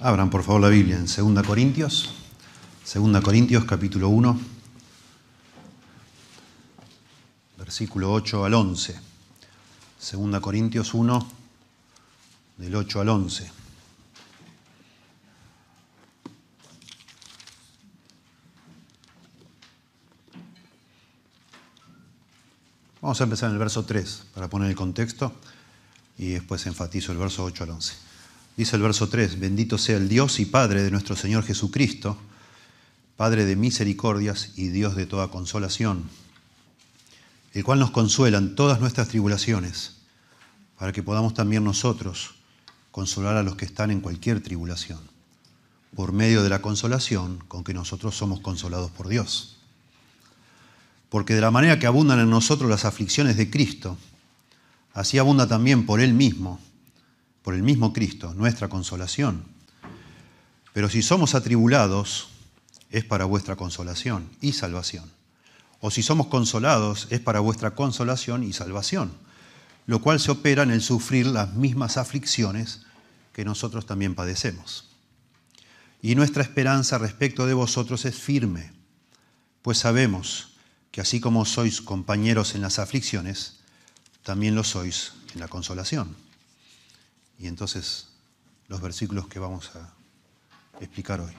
Abran por favor la Biblia en 2 Corintios, 2 Corintios capítulo 1, versículo 8 al 11. 2 Corintios 1, del 8 al 11. Vamos a empezar en el verso 3 para poner el contexto y después enfatizo el verso 8 al 11. Dice el verso 3, bendito sea el Dios y Padre de nuestro Señor Jesucristo, Padre de misericordias y Dios de toda consolación, el cual nos consuela en todas nuestras tribulaciones, para que podamos también nosotros consolar a los que están en cualquier tribulación, por medio de la consolación con que nosotros somos consolados por Dios. Porque de la manera que abundan en nosotros las aflicciones de Cristo, así abunda también por Él mismo por el mismo Cristo, nuestra consolación. Pero si somos atribulados, es para vuestra consolación y salvación. O si somos consolados, es para vuestra consolación y salvación, lo cual se opera en el sufrir las mismas aflicciones que nosotros también padecemos. Y nuestra esperanza respecto de vosotros es firme, pues sabemos que así como sois compañeros en las aflicciones, también lo sois en la consolación. Y entonces los versículos que vamos a explicar hoy.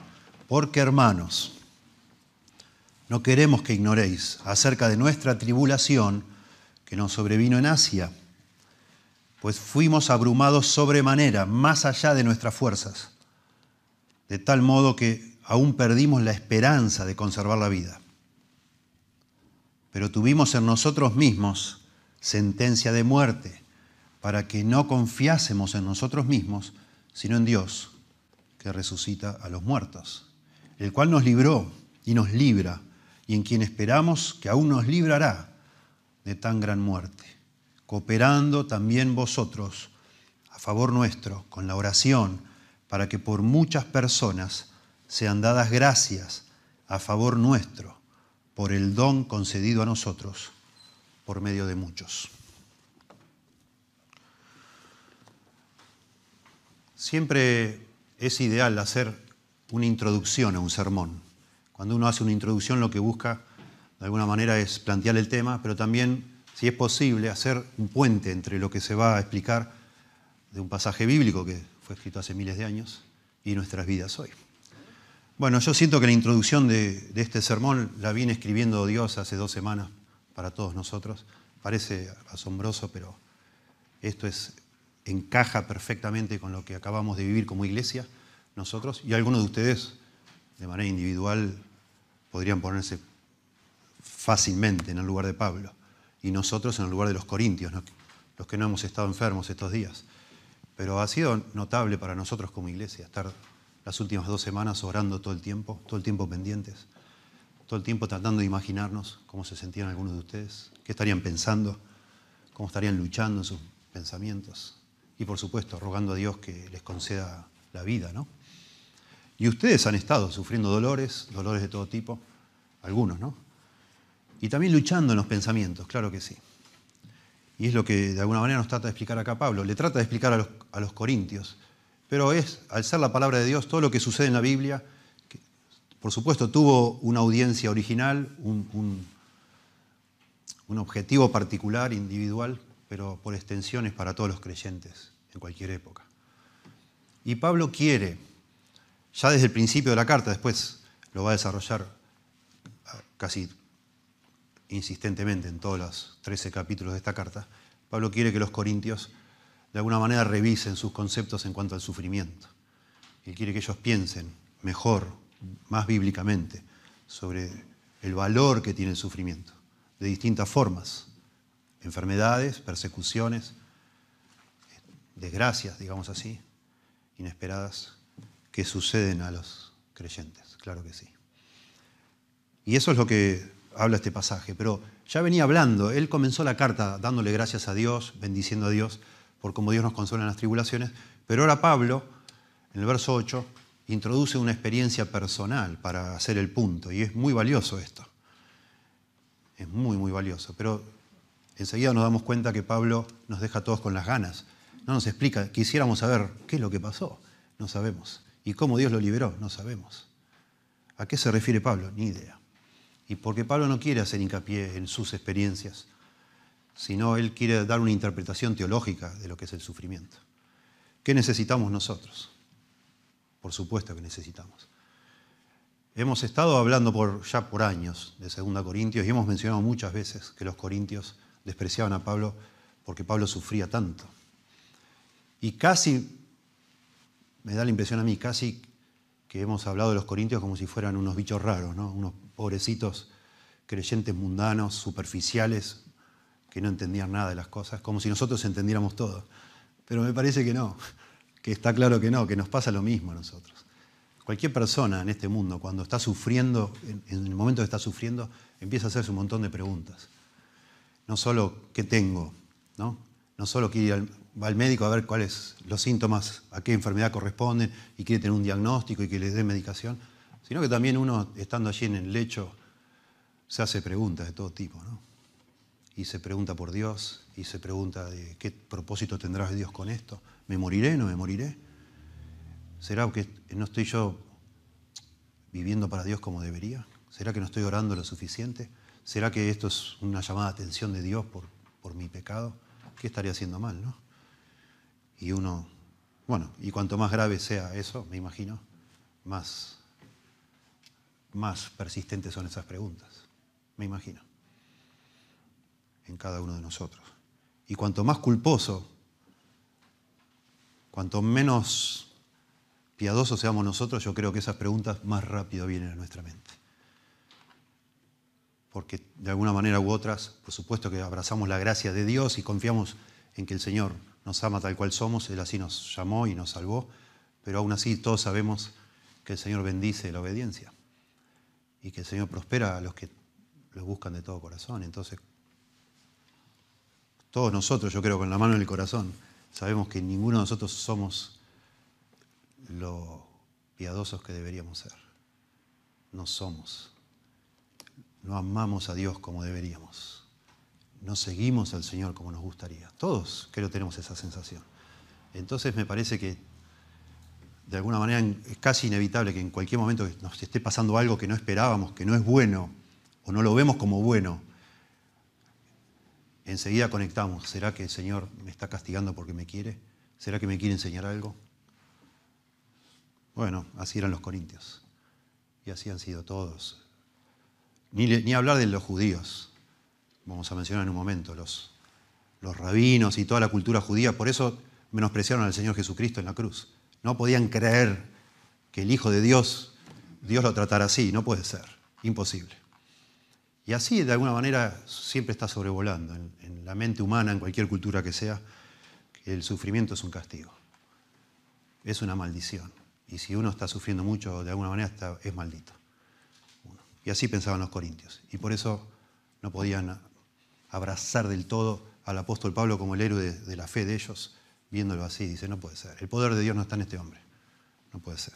Porque hermanos, no queremos que ignoréis acerca de nuestra tribulación que nos sobrevino en Asia, pues fuimos abrumados sobremanera, más allá de nuestras fuerzas, de tal modo que aún perdimos la esperanza de conservar la vida. Pero tuvimos en nosotros mismos sentencia de muerte para que no confiásemos en nosotros mismos, sino en Dios, que resucita a los muertos, el cual nos libró y nos libra, y en quien esperamos que aún nos librará de tan gran muerte, cooperando también vosotros a favor nuestro con la oración, para que por muchas personas sean dadas gracias a favor nuestro por el don concedido a nosotros por medio de muchos. Siempre es ideal hacer una introducción a un sermón. Cuando uno hace una introducción lo que busca de alguna manera es plantear el tema, pero también, si es posible, hacer un puente entre lo que se va a explicar de un pasaje bíblico que fue escrito hace miles de años y nuestras vidas hoy. Bueno, yo siento que la introducción de, este sermón la viene escribiendo Dios hace dos semanas para todos nosotros. Parece asombroso, pero esto es encaja perfectamente con lo que acabamos de vivir como iglesia, nosotros, y algunos de ustedes, de manera individual, podrían ponerse fácilmente en el lugar de Pablo, y nosotros en el lugar de los corintios, los que no hemos estado enfermos estos días. Pero ha sido notable para nosotros como iglesia estar las últimas dos semanas orando todo el tiempo, todo el tiempo pendientes, todo el tiempo tratando de imaginarnos cómo se sentían algunos de ustedes, qué estarían pensando, cómo estarían luchando en sus pensamientos y por supuesto rogando a Dios que les conceda la vida, ¿no? Y ustedes han estado sufriendo dolores, dolores de todo tipo, algunos, ¿no? Y también luchando en los pensamientos, claro que sí. Y es lo que de alguna manera nos trata de explicar acá Pablo. Le trata de explicar a los, a los corintios. Pero es, al ser la palabra de Dios, todo lo que sucede en la Biblia, que, por supuesto tuvo una audiencia original, un, un, un objetivo particular, individual, pero por extensión es para todos los creyentes en cualquier época. Y Pablo quiere, ya desde el principio de la carta, después lo va a desarrollar ah, casi insistentemente en todos los 13 capítulos de esta carta, Pablo quiere que los corintios de alguna manera revisen sus conceptos en cuanto al sufrimiento. Él quiere que ellos piensen mejor, más bíblicamente, sobre el valor que tiene el sufrimiento, de distintas formas, enfermedades, persecuciones, desgracias, digamos así, inesperadas, que suceden a los creyentes, claro que sí. Y eso es lo que habla este pasaje, pero ya venía hablando, él comenzó la carta dándole gracias a Dios, bendiciendo a Dios por cómo Dios nos consuela en las tribulaciones, pero ahora Pablo, en el verso 8, introduce una experiencia personal para hacer el punto, y es muy valioso esto. Es muy, muy valioso, pero enseguida nos damos cuenta que Pablo nos deja todos con las ganas. No nos explica, quisiéramos saber qué es lo que pasó, no sabemos. ¿Y cómo Dios lo liberó? No sabemos. ¿A qué se refiere Pablo? Ni idea. Y porque Pablo no quiere hacer hincapié en sus experiencias, sino él quiere dar una interpretación teológica de lo que es el sufrimiento. ¿Qué necesitamos nosotros? Por supuesto que necesitamos. Hemos estado hablando por, ya por años de 2 Corintios y hemos mencionado muchas veces que los corintios despreciaban a Pablo porque Pablo sufría tanto. Y casi, me da la impresión a mí, casi que hemos hablado de los corintios como si fueran unos bichos raros, ¿no? unos pobrecitos creyentes mundanos, superficiales, que no entendían nada de las cosas, como si nosotros entendiéramos todo. Pero me parece que no, que está claro que no, que nos pasa lo mismo a nosotros. Cualquier persona en este mundo, cuando está sufriendo, en el momento que está sufriendo, empieza a hacerse un montón de preguntas. No solo qué tengo, ¿no? No solo quiere va al médico a ver cuáles los síntomas, a qué enfermedad corresponden y quiere tener un diagnóstico y que le dé medicación, sino que también uno, estando allí en el lecho, se hace preguntas de todo tipo, ¿no? y se pregunta por Dios y se pregunta de qué propósito tendrá Dios con esto. ¿Me moriré? ¿No me moriré? ¿Será que no estoy yo viviendo para Dios como debería? ¿Será que no estoy orando lo suficiente? ¿Será que esto es una llamada de atención de Dios por, por mi pecado? ¿Qué estaría haciendo mal, no? Y uno, bueno, y cuanto más grave sea eso, me imagino, más, más persistentes son esas preguntas. Me imagino en cada uno de nosotros. Y cuanto más culposo, cuanto menos piadosos seamos nosotros, yo creo que esas preguntas más rápido vienen a nuestra mente. Porque de alguna manera u otras, por supuesto que abrazamos la gracia de Dios y confiamos en que el Señor nos ama tal cual somos, Él así nos llamó y nos salvó, pero aún así todos sabemos que el Señor bendice la obediencia y que el Señor prospera a los que lo buscan de todo corazón. Entonces, todos nosotros, yo creo, con la mano en el corazón, sabemos que ninguno de nosotros somos lo piadosos que deberíamos ser. No somos. No amamos a Dios como deberíamos. No seguimos al Señor como nos gustaría. Todos creo tenemos esa sensación. Entonces me parece que de alguna manera es casi inevitable que en cualquier momento nos esté pasando algo que no esperábamos, que no es bueno, o no lo vemos como bueno, enseguida conectamos. ¿Será que el Señor me está castigando porque me quiere? ¿Será que me quiere enseñar algo? Bueno, así eran los corintios. Y así han sido todos. Ni, hablar de los judíos. Vamos a mencionar en un momento los, los rabinos y toda la cultura judía. Por eso menospreciaron al Señor Jesucristo en la cruz. No podían creer que el Hijo de Dios, Dios lo tratara así. No puede ser. Imposible. Y así, de alguna manera, siempre está sobrevolando en, la mente humana, en cualquier cultura que sea, el sufrimiento es un castigo. Es una maldición. Y si uno está sufriendo mucho, de alguna manera está, es maldito. Y así pensaban los corintios. Y por eso no podían abrazar del todo al apóstol Pablo como el héroe de, la fe de ellos, viéndolo así. Dice, no puede ser. El poder de Dios no está en este hombre. No puede ser.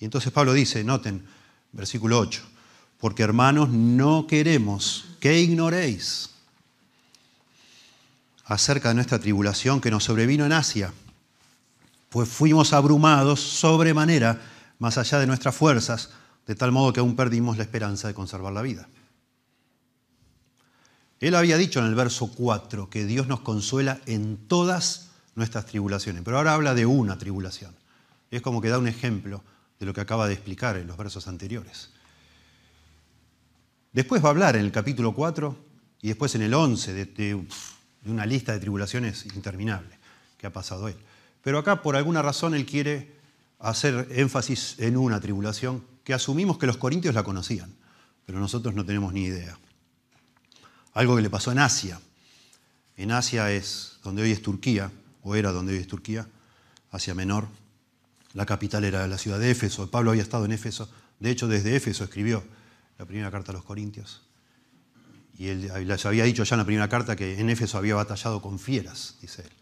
Y entonces Pablo dice, noten, versículo 8, porque hermanos, no queremos que ignoréis acerca de nuestra tribulación que nos sobrevino en Asia, pues fuimos abrumados sobremanera más allá de nuestras fuerzas, de tal modo que aún perdimos la esperanza de conservar la vida. Él había dicho en el verso 4 que Dios nos consuela en todas nuestras tribulaciones, pero ahora habla de una tribulación. Es como que da un ejemplo de lo que acaba de explicar en los versos anteriores. Después va a hablar en el capítulo 4 y después en el 11 de, una lista de tribulaciones interminable que ha pasado él. Pero acá por alguna razón él quiere hacer énfasis en una tribulación que asumimos que los corintios la conocían, pero nosotros no tenemos ni idea. Algo que le pasó en Asia. En Asia es donde hoy es Turquía, o era donde hoy es Turquía, Asia Menor. La capital era la ciudad de Éfeso. Pablo había estado en Éfeso. De hecho, desde Éfeso escribió la primera carta a los Corintios. Y él les había dicho ya en la primera carta que en Éfeso había batallado con fieras, dice él,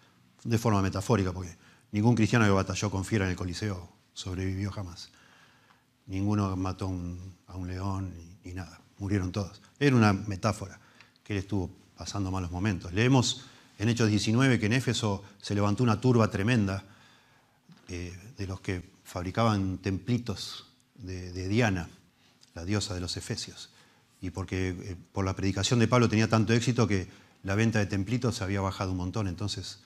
de forma metafórica, porque ningún cristiano que batalló con fieras en el Coliseo sobrevivió jamás. Ninguno mató a un león ni, nada, murieron todos. Era una metáfora que él estuvo pasando malos momentos. Leemos en Hechos 19 que en Éfeso se levantó una turba tremenda eh, de los que fabricaban templitos de, Diana, la diosa de los Efesios. Y porque eh, por la predicación de Pablo tenía tanto éxito que la venta de templitos se había bajado un montón. Entonces,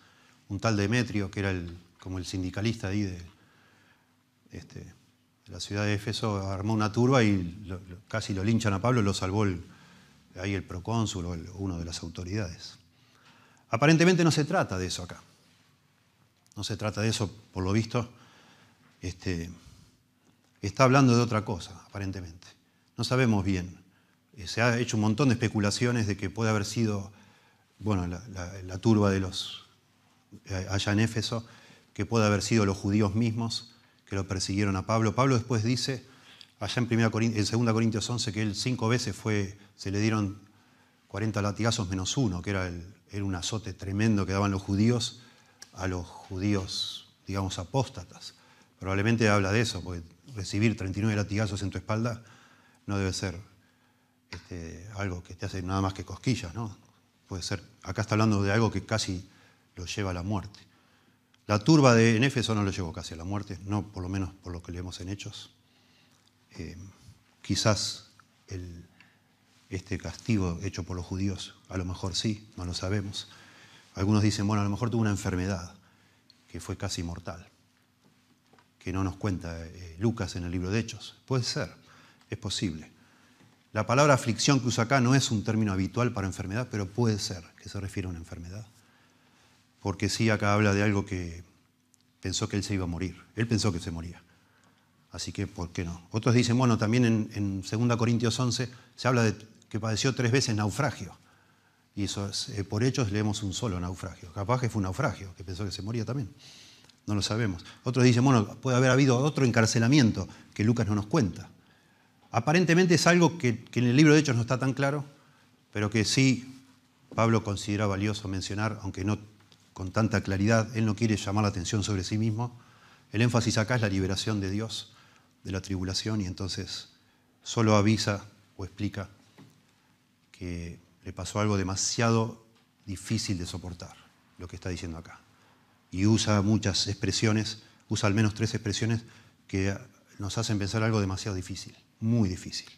un tal Demetrio, que era como el sindicalista ahí de, este, la ciudad de Éfeso, armó una turba y casi lo linchan a Pablo, lo salvó ahí el procónsul o uno de las autoridades. Aparentemente no se trata de eso acá. No se trata de eso, por lo visto. Este, está hablando de otra cosa, aparentemente. No sabemos bien. Eh, se ha hecho un montón de especulaciones de que puede haber sido, bueno, la, turba de los, eh, allá en Éfeso, que puede haber sido los judíos mismos que lo persiguieron a Pablo. Pablo después dice, allá en, 2 Corintios 11, que él cinco veces fue, se le dieron 40 latigazos menos uno, que era, era un azote tremendo que daban los judíos a los judíos, digamos, apóstatas. Probablemente habla de eso, porque recibir 39 latigazos en tu espalda no debe ser este, algo que te hace nada más que cosquillas, ¿no? Puede ser, acá está hablando de algo que casi lo lleva a la muerte. La turba de Éfeso no lo llevó casi a la muerte, no por lo menos por lo que leemos en Hechos. Eh, quizás este castigo hecho por los judíos, a lo mejor sí, no lo sabemos. Algunos dicen, bueno, a lo mejor tuvo una enfermedad que fue casi mortal que no nos cuenta eh, Lucas en el libro de Hechos. Puede ser, es posible. La palabra aflicción que usa acá no es un término habitual para enfermedad, pero puede ser que se refiere a una enfermedad. Porque sí, acá habla de algo que pensó que él se iba a morir. Él pensó que se moría. Así que, ¿por qué no? Otros dicen, bueno, también en, 2 Corintios 11 se habla de que padeció tres veces naufragio. Y eso eh, por hechos leemos un solo naufragio. Capaz que fue un naufragio, que pensó que se moría también. No lo sabemos. Otros dicen, bueno, puede haber habido otro encarcelamiento que Lucas no nos cuenta. Aparentemente es algo que, en el libro de Hechos no está tan claro, pero que sí Pablo considera valioso mencionar, aunque no con tanta claridad. Él no quiere llamar la atención sobre sí mismo. El énfasis acá es la liberación de Dios de la tribulación y entonces solo avisa o explica que le pasó algo demasiado difícil de soportar, lo que está diciendo acá y usa muchas expresiones, usa al menos tres expresiones que nos hacen pensar algo demasiado difícil, muy difícil.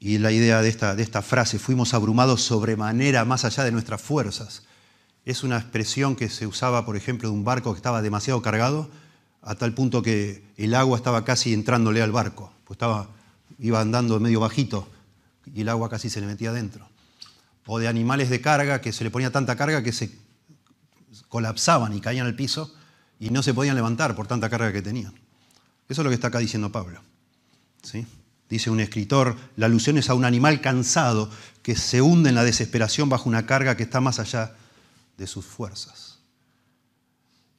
Y la idea de esta, de esta frase, fuimos abrumados sobremanera más allá de nuestras fuerzas, es una expresión que se usaba, por ejemplo, de un barco que estaba demasiado cargado, a tal punto que el agua estaba casi entrándole al barco, pues estaba, iba andando medio bajito y el agua casi se le metía adentro o de animales de carga que se le ponía tanta carga que se colapsaban y caían al piso y no se podían levantar por tanta carga que tenían. Eso es lo que está acá diciendo Pablo. ¿sí? Dice un escritor, la alusión es a un animal cansado que se hunde en la desesperación bajo una carga que está más allá de sus fuerzas.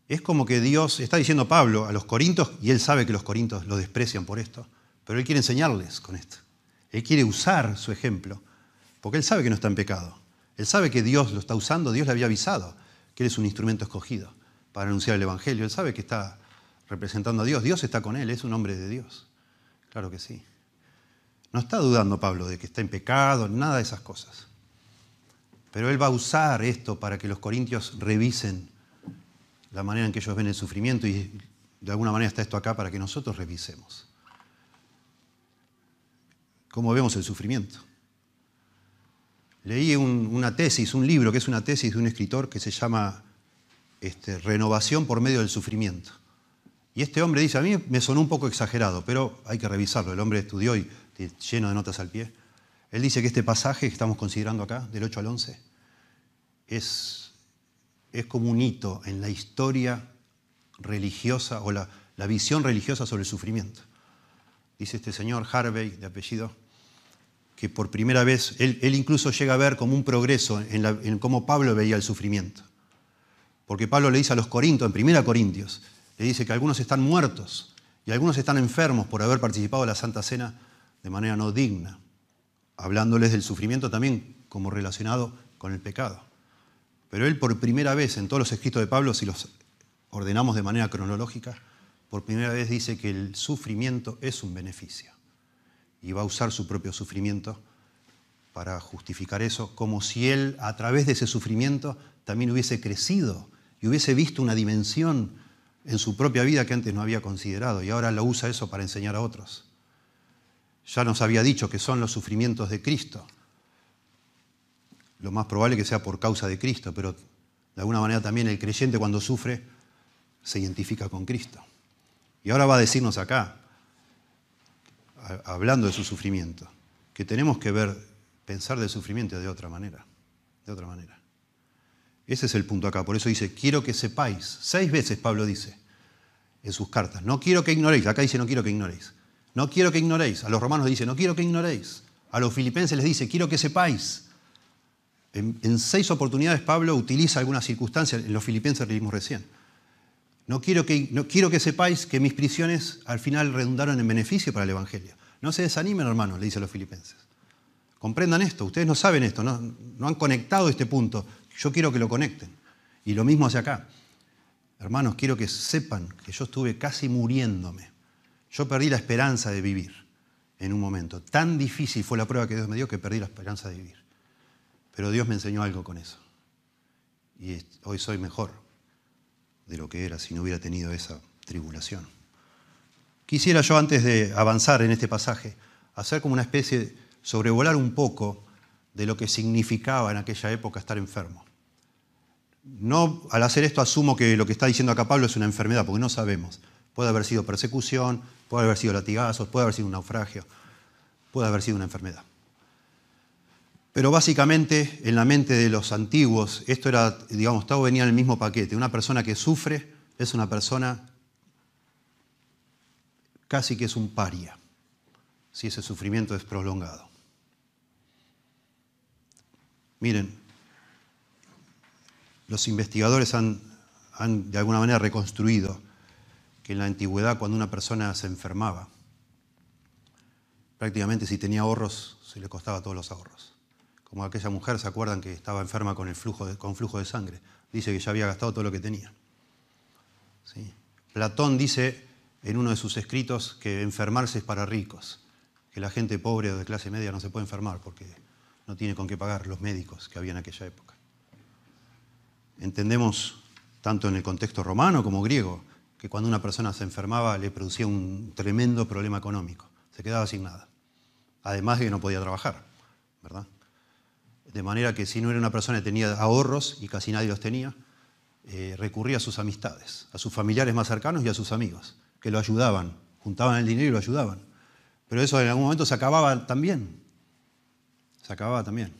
Es como que Dios, está diciendo Pablo a los corintos, y él sabe que los corintos lo desprecian por esto, pero él quiere enseñarles con esto. Él quiere usar su ejemplo porque él sabe que no está en pecado. Él sabe que Dios lo está usando, Dios le había avisado que él es un instrumento escogido para anunciar el Evangelio. Él sabe que está representando a Dios. Dios está con él, es un hombre de Dios. Claro que sí. No está dudando Pablo de que está en pecado, nada de esas cosas. Pero él va a usar esto para que los corintios revisen la manera en que ellos ven el sufrimiento y de alguna manera está esto acá para que nosotros revisemos. ¿Cómo vemos el sufrimiento? Leí una tesis, un libro que es una tesis de un escritor que se llama este, Renovación por medio del sufrimiento. Y este hombre dice, a mí me sonó un poco exagerado, pero hay que revisarlo. El hombre estudió y lleno de notas al pie. Él dice que este pasaje que estamos considerando acá, del 8 al 11, es, es como un hito en la historia religiosa o la, la visión religiosa sobre el sufrimiento. Dice este señor Harvey, de apellido, que por primera vez él, incluso llega a ver como un progreso en, cómo Pablo veía el sufrimiento. Porque Pablo le dice a los Corintios, en 1 Corintios, le dice que algunos están muertos y algunos están enfermos por haber participado de la Santa Cena de manera no digna, hablándoles del sufrimiento también como relacionado con el pecado. Pero él por primera vez en todos los escritos de Pablo, si los ordenamos de manera cronológica, por primera vez dice que el sufrimiento es un beneficio y va a usar su propio sufrimiento para justificar eso, como si él a través de ese sufrimiento también hubiese crecido y hubiese visto una dimensión en su propia vida que antes no había considerado y ahora lo usa eso para enseñar a otros. Ya nos había dicho que son los sufrimientos de Cristo. Lo más probable que sea por causa de Cristo, pero de alguna manera también el creyente cuando sufre se identifica con Cristo. Y ahora va a decirnos acá, hablando de su sufrimiento, que tenemos que ver, pensar del sufrimiento de otra manera, de otra manera. Ese es el punto acá, por eso dice, quiero que sepáis, seis veces Pablo dice en sus cartas, no quiero que ignoréis, acá dice no quiero que ignoréis, no quiero que ignoréis, a los romanos dice no quiero que ignoréis, a los filipenses les dice quiero que sepáis. En, seis oportunidades Pablo utiliza algunas circunstancias, en los filipenses leímos recién. No quiero, que, no quiero que sepáis que mis prisiones al final redundaron en beneficio para el Evangelio. No se desanimen, hermanos, le dice a los filipenses. Comprendan esto, ustedes no saben esto, no, no han conectado este punto. Yo quiero que lo conecten. Y lo mismo hacia acá. Hermanos, quiero que sepan que yo estuve casi muriéndome. Yo perdí la esperanza de vivir en un momento. Tan difícil fue la prueba que Dios me dio que perdí la esperanza de vivir. Pero Dios me enseñó algo con eso. Y hoy soy mejor de lo que era si no hubiera tenido esa tribulación. Quisiera yo, antes de avanzar en este pasaje, hacer como una especie, de sobrevolar un poco de lo que significaba en aquella época estar enfermo. No, al hacer esto asumo que lo que está diciendo acá Pablo es una enfermedad, porque no sabemos. Puede haber sido persecución, puede haber sido latigazos, puede haber sido un naufragio, puede haber sido una enfermedad. Pero básicamente en la mente de los antiguos, esto era, digamos, todo venía en el mismo paquete. Una persona que sufre es una persona casi que es un paria, si ese sufrimiento es prolongado. Miren, los investigadores han, han de alguna manera reconstruido que en la antigüedad cuando una persona se enfermaba, prácticamente si tenía ahorros se le costaba todos los ahorros como aquella mujer, ¿se acuerdan que estaba enferma con, el flujo de, con flujo de sangre? Dice que ya había gastado todo lo que tenía. Platón dice en uno de sus escritos que enfermarse es para ricos, que la gente pobre o de clase media no se puede enfermar porque no tiene con qué pagar los médicos que había en aquella época. Entendemos, tanto en el contexto romano como griego, que cuando una persona se enfermaba le producía un tremendo problema económico, se quedaba sin nada. Además de que no podía trabajar, ¿verdad? de manera que si no era una persona que tenía ahorros, y casi nadie los tenía, eh, recurría a sus amistades, a sus familiares más cercanos y a sus amigos, que lo ayudaban, juntaban el dinero y lo ayudaban. Pero eso en algún momento se acababa también. Se acababa también.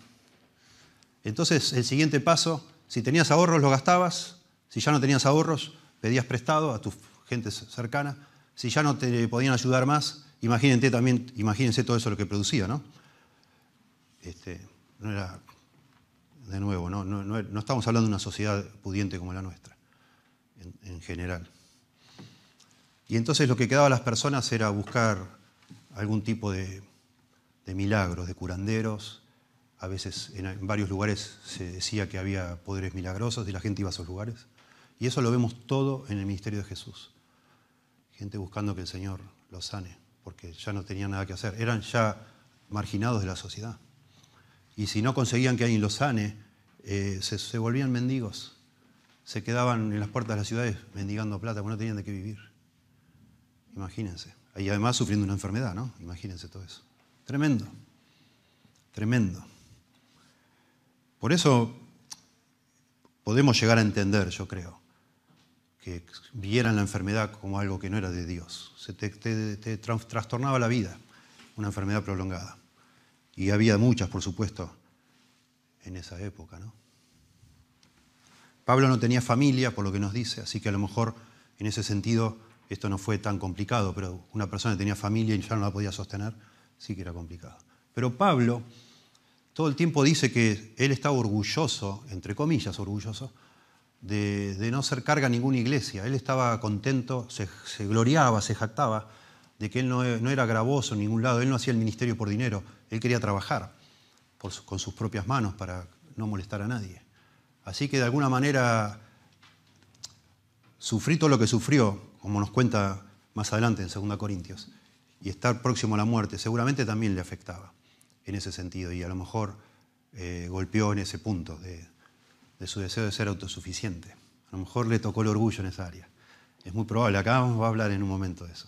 Entonces, el siguiente paso, si tenías ahorros, los gastabas. Si ya no tenías ahorros, pedías prestado a tu gente cercana. Si ya no te podían ayudar más, imagínense también, imagínense todo eso lo que producía, ¿no? Este, no era, de nuevo, no, no, estamos hablando de una sociedad pudiente como la nuestra, en, general. Y entonces lo que quedaba a las personas era buscar algún tipo de, milagros, de curanderos. A veces en, varios lugares se decía que había poderes milagrosos y la gente iba a esos lugares. Y eso lo vemos todo en el ministerio de Jesús. Gente buscando que el Señor los sane, porque ya no tenían nada que hacer. Eran ya marginados de la sociedad y si no conseguían que alguien los sane, eh, se, volvían mendigos. Se quedaban en las puertas de las ciudades mendigando plata porque no tenían de qué vivir. Imagínense. Y además sufriendo una enfermedad, ¿no? Imagínense todo eso. Tremendo. Tremendo. Por eso podemos llegar a entender, yo creo, que vieran la enfermedad como algo que no era de Dios. Se te trastornaba la vida, una enfermedad prolongada. Y había muchas, por supuesto, en esa época. ¿no? Pablo no tenía familia, por lo que nos dice, así que a lo mejor en ese sentido esto no fue tan complicado, pero una persona que tenía familia y ya no la podía sostener, sí que era complicado. Pero Pablo todo el tiempo dice que él estaba orgulloso, entre comillas orgulloso, de, no ser carga a ninguna iglesia. Él estaba contento, se, gloriaba, se jactaba de que él no, no, era gravoso en ningún lado, él no hacía el ministerio por dinero, él quería trabajar con sus propias manos para no molestar a nadie. Así que de alguna manera sufrí todo lo que sufrió, como nos cuenta más adelante en 2 Corintios, y estar próximo a la muerte seguramente también le afectaba en ese sentido y a lo mejor eh, golpeó en ese punto de, su deseo de ser autosuficiente. A lo mejor le tocó el orgullo en esa área. Es muy probable, acá vamos a hablar en un momento de eso.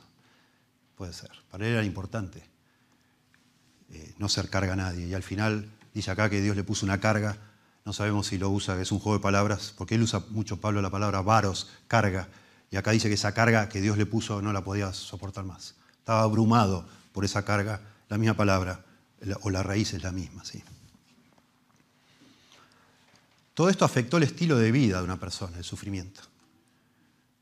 Puede ser. Para él era importante eh, no ser carga a nadie. Y al final dice acá que Dios le puso una carga, no sabemos si lo usa, es un juego de palabras, porque él usa mucho, Pablo, la palabra varos, carga. Y acá dice que esa carga que Dios le puso no la podía soportar más. Estaba abrumado por esa carga, la misma palabra, o la raíz es la misma. ¿sí? Todo esto afectó el estilo de vida de una persona, el sufrimiento.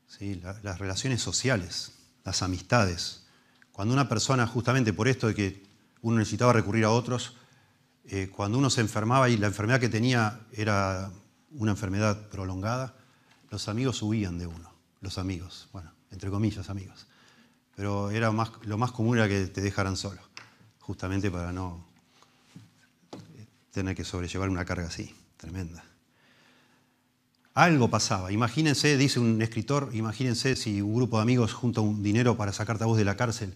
¿Sí? las relaciones sociales, las amistades. Cuando una persona, justamente por esto de que uno necesitaba recurrir a otros, eh, cuando uno se enfermaba y la enfermedad que tenía era una enfermedad prolongada, los amigos huían de uno, los amigos, bueno, entre comillas amigos. Pero era lo más común era que te dejaran solo, justamente para no tener que sobrellevar una carga así, tremenda. Algo pasaba. Imagínense, dice un escritor, imagínense si un grupo de amigos junta un dinero para sacarte a vos de la cárcel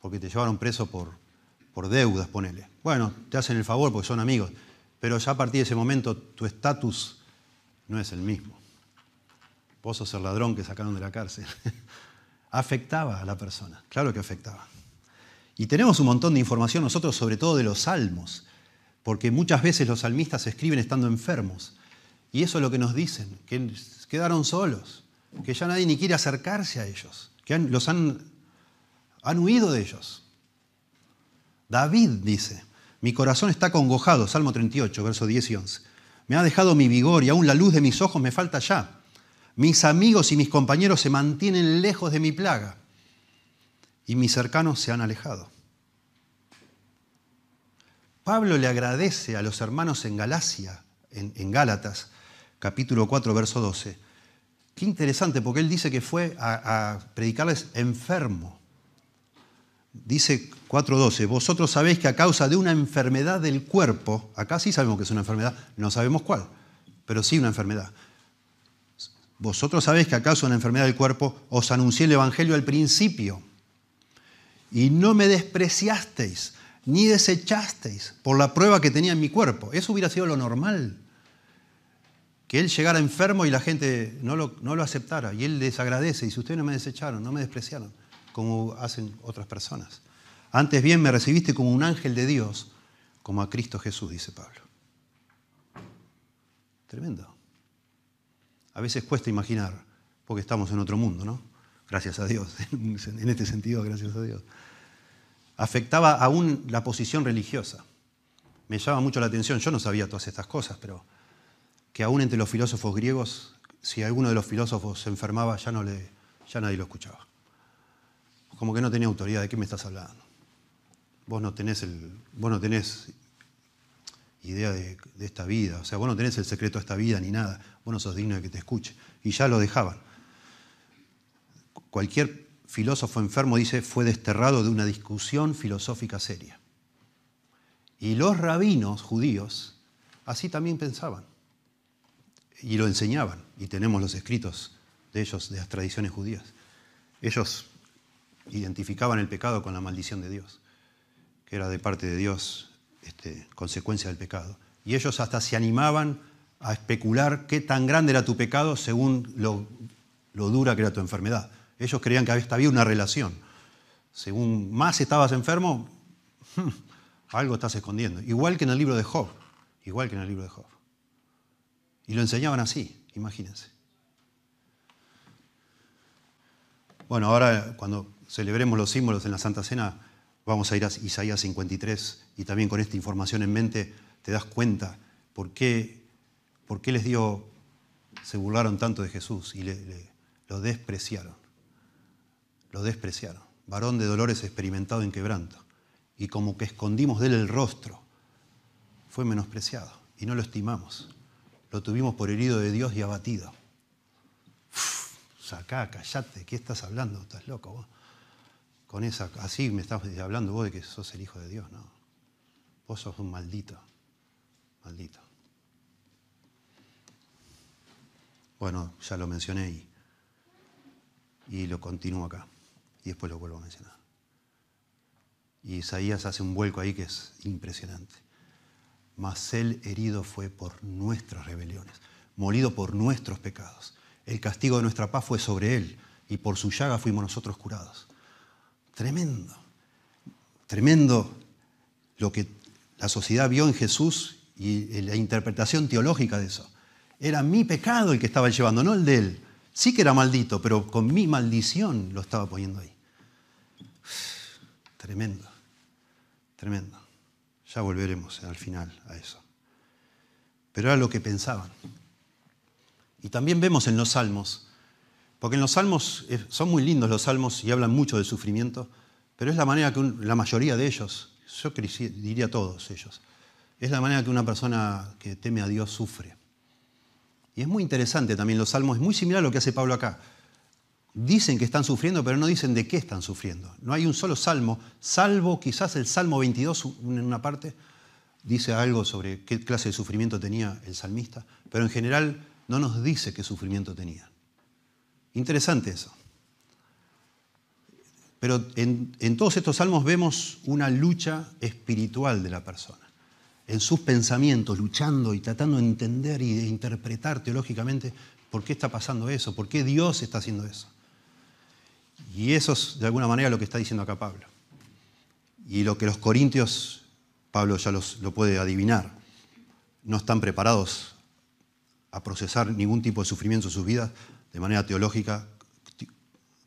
porque te llevaron preso por, por deudas, ponele. Bueno, te hacen el favor porque son amigos, pero ya a partir de ese momento tu estatus no es el mismo. Vos sos el ladrón que sacaron de la cárcel. afectaba a la persona, claro que afectaba. Y tenemos un montón de información nosotros sobre todo de los salmos, porque muchas veces los salmistas escriben estando enfermos. Y eso es lo que nos dicen, que quedaron solos, que ya nadie ni quiere acercarse a ellos, que los han, han huido de ellos. David dice, mi corazón está congojado, Salmo 38, verso 10 y 11. Me ha dejado mi vigor y aún la luz de mis ojos me falta ya. Mis amigos y mis compañeros se mantienen lejos de mi plaga y mis cercanos se han alejado. Pablo le agradece a los hermanos en Galacia, en, Gálatas, capítulo 4, verso 12. Qué interesante, porque él dice que fue a, a predicarles enfermo. Dice 4.12, vosotros sabéis que a causa de una enfermedad del cuerpo, acá sí sabemos que es una enfermedad, no sabemos cuál, pero sí una enfermedad. Vosotros sabéis que a causa de una enfermedad del cuerpo os anuncié el Evangelio al principio y no me despreciasteis ni desechasteis por la prueba que tenía en mi cuerpo. Eso hubiera sido lo normal. Que él llegara enfermo y la gente no lo, aceptara. Y él les agradece. Y si ustedes no me desecharon, no me despreciaron, como hacen otras personas. Antes bien me recibiste como un ángel de Dios, como a Cristo Jesús, dice Pablo. Tremendo. A veces cuesta imaginar, porque estamos en otro mundo, ¿no? Gracias a Dios, en este sentido, gracias a Dios. Afectaba aún la posición religiosa. Me llama mucho la atención, yo no sabía todas estas cosas, pero que aún entre los filósofos griegos, si alguno de los filósofos se enfermaba, ya, no le, ya nadie lo escuchaba. Como que no tenía autoridad, ¿de qué me estás hablando? vos no tenés, el, vos no tenés idea de, esta vida, o sea, vos no tenés el secreto de esta vida ni nada, vos no sos digno de que te escuche. Y ya lo dejaban. Cualquier filósofo enfermo dice fue desterrado de una discusión filosófica seria. Y los rabinos judíos así también pensaban y lo enseñaban, y tenemos los escritos de ellos, de las tradiciones judías. Ellos identificaban el pecado con la maldición de Dios que era de parte de Dios este, consecuencia del pecado. Y ellos hasta se animaban a especular qué tan grande era tu pecado según lo, dura que era tu enfermedad. Ellos creían que había una relación. Según más estabas enfermo, algo estás escondiendo. Igual que en el libro de Job. Igual que en el libro de Job. Y lo enseñaban así, imagínense. Bueno, ahora cuando celebremos los símbolos en la Santa Cena, Vamos a ir a Isaías 53 y también con esta información en mente te das cuenta por qué, por qué les dio, se burlaron tanto de Jesús y lo despreciaron. Lo despreciaron. Varón de dolores experimentado en quebranto. Y como que escondimos de él el rostro, fue menospreciado y no lo estimamos. Lo tuvimos por herido de Dios y abatido. sacá, callate, ¿qué estás hablando? Estás loco vos con esa, así me estás hablando vos de que sos el Hijo de Dios, ¿no? Vos sos un maldito, maldito. Bueno, ya lo mencioné y, y lo continúo acá. Y después lo vuelvo a mencionar. Y Isaías hace un vuelco ahí que es impresionante. Mas él herido fue por nuestras rebeliones, molido por nuestros pecados. el castigo de nuestra paz fue sobre Él y por su llaga fuimos nosotros curados. Tremendo, tremendo lo que la sociedad vio en Jesús y la interpretación teológica de eso. Era mi pecado el que estaba llevando, no el de Él. Sí que era maldito, pero con mi maldición lo estaba poniendo ahí. Tremendo, tremendo. Ya volveremos al final a eso. Pero era lo que pensaban. Y también vemos en los salmos, porque en los salmos son muy lindos los salmos y hablan mucho del sufrimiento, pero es la manera que la mayoría de ellos, yo diría todos ellos, es la manera que una persona que teme a Dios sufre. Y es muy interesante también los salmos, es muy similar a lo que hace Pablo acá. Dicen que están sufriendo, pero no dicen de qué están sufriendo. No hay un solo salmo, salvo quizás el Salmo 22 en una parte, dice algo sobre qué clase de sufrimiento tenía el salmista, pero en general no nos dice qué sufrimiento tenía. Interesante eso. Pero en, todos estos salmos vemos una lucha espiritual de la persona, en sus pensamientos, luchando y tratando de entender y de interpretar teológicamente por qué está pasando eso, por qué Dios está haciendo eso. Y eso es de alguna manera lo que está diciendo acá Pablo. Y lo que los corintios, Pablo ya lo puede adivinar, no están preparados a procesar ningún tipo de sufrimiento en sus vidas de manera teológica,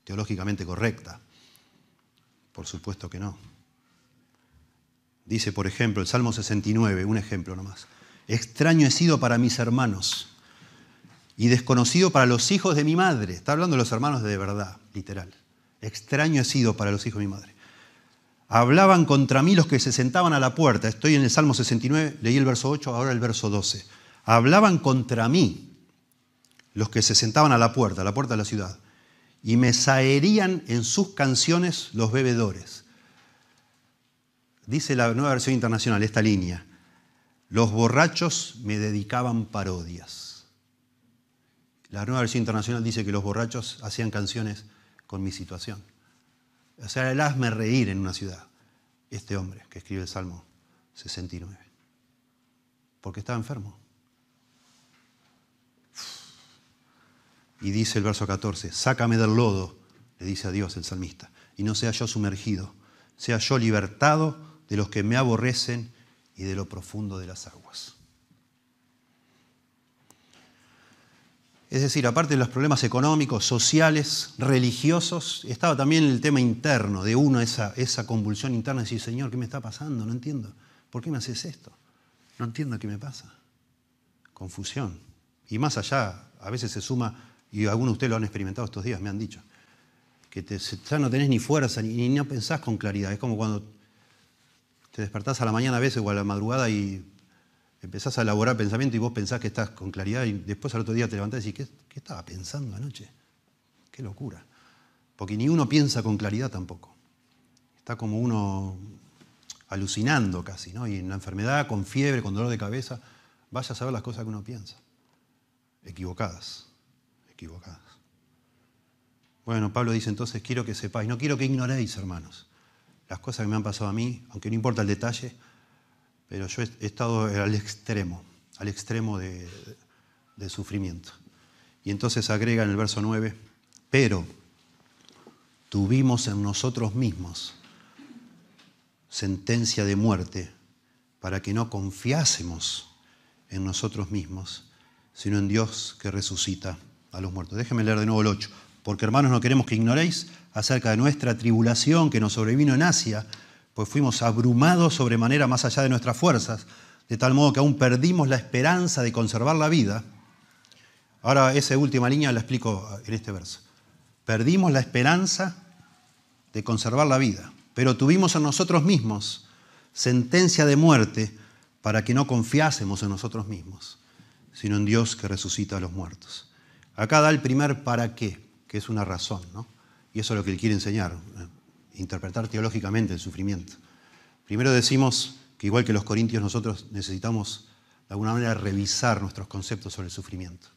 teológicamente correcta. Por supuesto que no. Dice, por ejemplo, el Salmo 69, un ejemplo nomás. Extraño he sido para mis hermanos y desconocido para los hijos de mi madre. Está hablando de los hermanos de verdad, literal. Extraño he sido para los hijos de mi madre. Hablaban contra mí los que se sentaban a la puerta. Estoy en el Salmo 69, leí el verso 8, ahora el verso 12. Hablaban contra mí los que se sentaban a la puerta, a la puerta de la ciudad, y me saerían en sus canciones los bebedores. Dice la nueva versión internacional esta línea, los borrachos me dedicaban parodias. La nueva versión internacional dice que los borrachos hacían canciones con mi situación. O sea, el hazme reír en una ciudad, este hombre que escribe el Salmo 69, porque estaba enfermo. Y dice el verso 14, sácame del lodo, le dice a Dios el salmista, y no sea yo sumergido, sea yo libertado de los que me aborrecen y de lo profundo de las aguas. Es decir, aparte de los problemas económicos, sociales, religiosos, estaba también el tema interno de uno, esa, convulsión interna de decir, Señor, ¿qué me está pasando? No entiendo. ¿Por qué me haces esto? No entiendo qué me pasa. Confusión. Y más allá, a veces se suma y algunos de ustedes lo han experimentado estos días, me han dicho, que ya no tenés ni fuerza, ni, no pensás con claridad. Es como cuando te despertás a la mañana a veces o a la madrugada y empezás a elaborar pensamiento y vos pensás que estás con claridad y después al otro día te levantás y decís, ¿qué, qué estaba pensando anoche? Qué locura. Porque ni uno piensa con claridad tampoco. Está como uno alucinando casi, ¿no? Y en la enfermedad, con fiebre, con dolor de cabeza, vaya a saber las cosas que uno piensa. Equivocadas equivocadas. Bueno, Pablo dice entonces, quiero que sepáis, no quiero que ignoréis, hermanos, las cosas que me han pasado a mí, aunque no importa el detalle, pero yo he estado al extremo, al extremo de, sufrimiento. Y entonces agrega en el verso 9, pero tuvimos en nosotros mismos sentencia de muerte para que no confiásemos en nosotros mismos, sino en Dios que resucita a los muertos. Déjenme leer de nuevo el 8. Porque hermanos, no queremos que ignoréis acerca de nuestra tribulación que nos sobrevino en Asia, pues fuimos abrumados sobremanera más allá de nuestras fuerzas, de tal modo que aún perdimos la esperanza de conservar la vida. Ahora esa última línea la explico en este verso. Perdimos la esperanza de conservar la vida, pero tuvimos en nosotros mismos sentencia de muerte para que no confiásemos en nosotros mismos, sino en Dios que resucita a los muertos. Acá da el primer para qué, que es una razón, ¿no? Y eso es lo que él quiere enseñar, eh, interpretar teológicamente el sufrimiento. Primero decimos que igual que los corintios nosotros necesitamos de alguna manera revisar nuestros conceptos sobre el sufrimiento.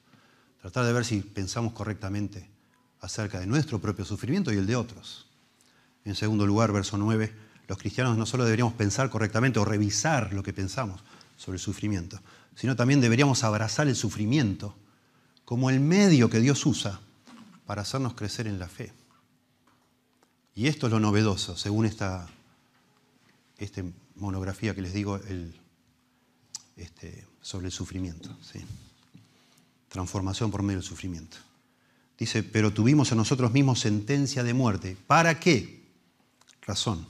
Tratar de ver si pensamos correctamente acerca de nuestro propio sufrimiento y el de otros. En segundo lugar, verso 9, los cristianos no solo deberíamos pensar correctamente o revisar lo que pensamos sobre el sufrimiento, sino también deberíamos abrazar el sufrimiento como el medio que Dios usa para hacernos crecer en la fe. Y esto es lo novedoso, según esta, monografía que les digo este, sobre el sufrimiento. Transformación por medio del sufrimiento. Dice, pero tuvimos en nosotros mismos sentencia de muerte. ¿Para qué? Razón.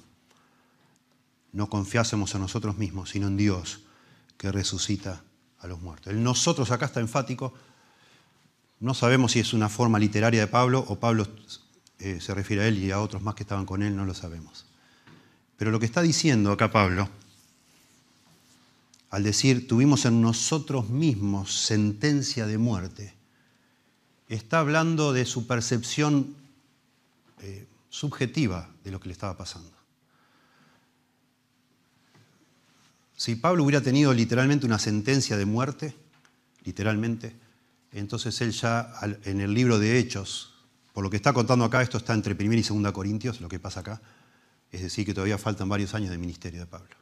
No confiásemos en nosotros mismos, sino en Dios que resucita a los muertos. El nosotros acá está enfático. No sabemos si es una forma literaria de Pablo o Pablo eh, se refiere a él y a otros más que estaban con él, no lo sabemos. Pero lo que está diciendo acá Pablo, al decir tuvimos en nosotros mismos sentencia de muerte, está hablando de su percepción eh, subjetiva de lo que le estaba pasando. Si Pablo hubiera tenido literalmente una sentencia de muerte, literalmente, entonces él ya en el libro de Hechos, por lo que está contando acá, esto está entre 1 y 2 Corintios, lo que pasa acá, es decir, que todavía faltan varios años de ministerio de Pablo.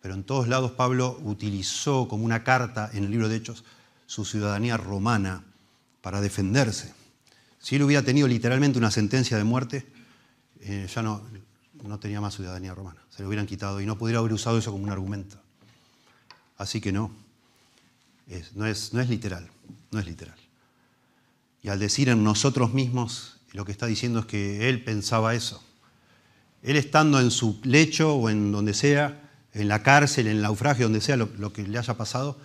Pero en todos lados Pablo utilizó como una carta en el libro de Hechos su ciudadanía romana para defenderse. Si él hubiera tenido literalmente una sentencia de muerte, eh, ya no, no tenía más ciudadanía romana. Se lo hubieran quitado y no pudiera haber usado eso como un argumento. Así que no, no, es, no es literal, no es literal. Y al decir en nosotros mismos, lo que está diciendo es que él pensaba eso. Él estando en su lecho o en donde sea, en la cárcel, en el naufragio, donde sea lo que le haya pasado,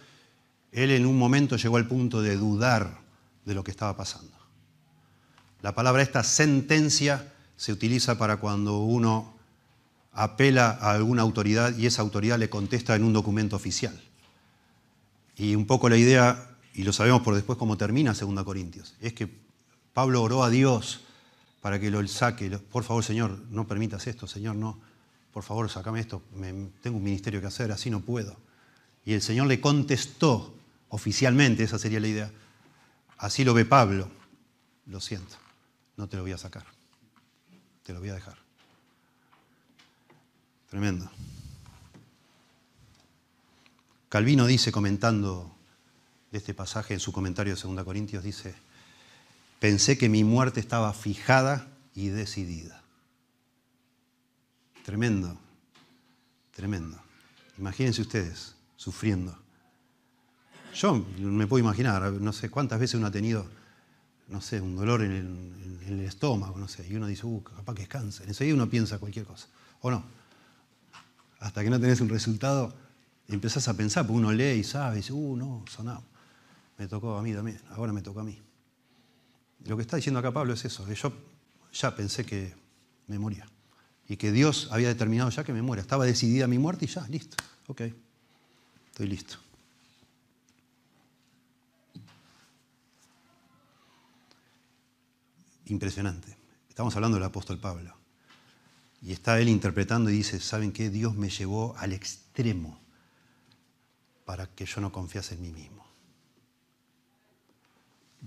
él en un momento llegó al punto de dudar de lo que estaba pasando. La palabra esta sentencia se utiliza para cuando uno apela a alguna autoridad y esa autoridad le contesta en un documento oficial. Y un poco la idea, y lo sabemos por después cómo termina 2 Corintios, es que Pablo oró a Dios para que lo saque. Por favor, Señor, no permitas esto, Señor, no. Por favor, sacame esto, tengo un ministerio que hacer, así no puedo. Y el Señor le contestó oficialmente, esa sería la idea, Así lo ve Pablo. Lo siento, no te lo voy a sacar. Te lo voy a dejar. Tremendo. Calvino dice, comentando este pasaje en su comentario de 2 Corintios, dice, pensé que mi muerte estaba fijada y decidida. Tremendo, tremendo. Imagínense ustedes sufriendo yo me puedo imaginar, no sé cuántas veces uno ha tenido, no sé, un dolor en el, estómago, no sé, y uno dice, uh, capaz que es cáncer. Enseguida uno piensa cualquier cosa. ¿O no? Hasta que no tenés un resultado, empezás a pensar, porque uno lee y sabe, y dice, uh, no, sonado. Me tocó a mí también, ahora me tocó a mí. Lo que está diciendo acá Pablo es eso, que yo ya pensé que me moría. Y que Dios había determinado ya que me muera. Estaba decidida mi muerte y ya, listo. Ok, estoy listo. impresionante. Estamos hablando del apóstol Pablo. Y está él interpretando y dice, ¿saben qué? Dios me llevó al extremo para que yo no confiase en mí mismo.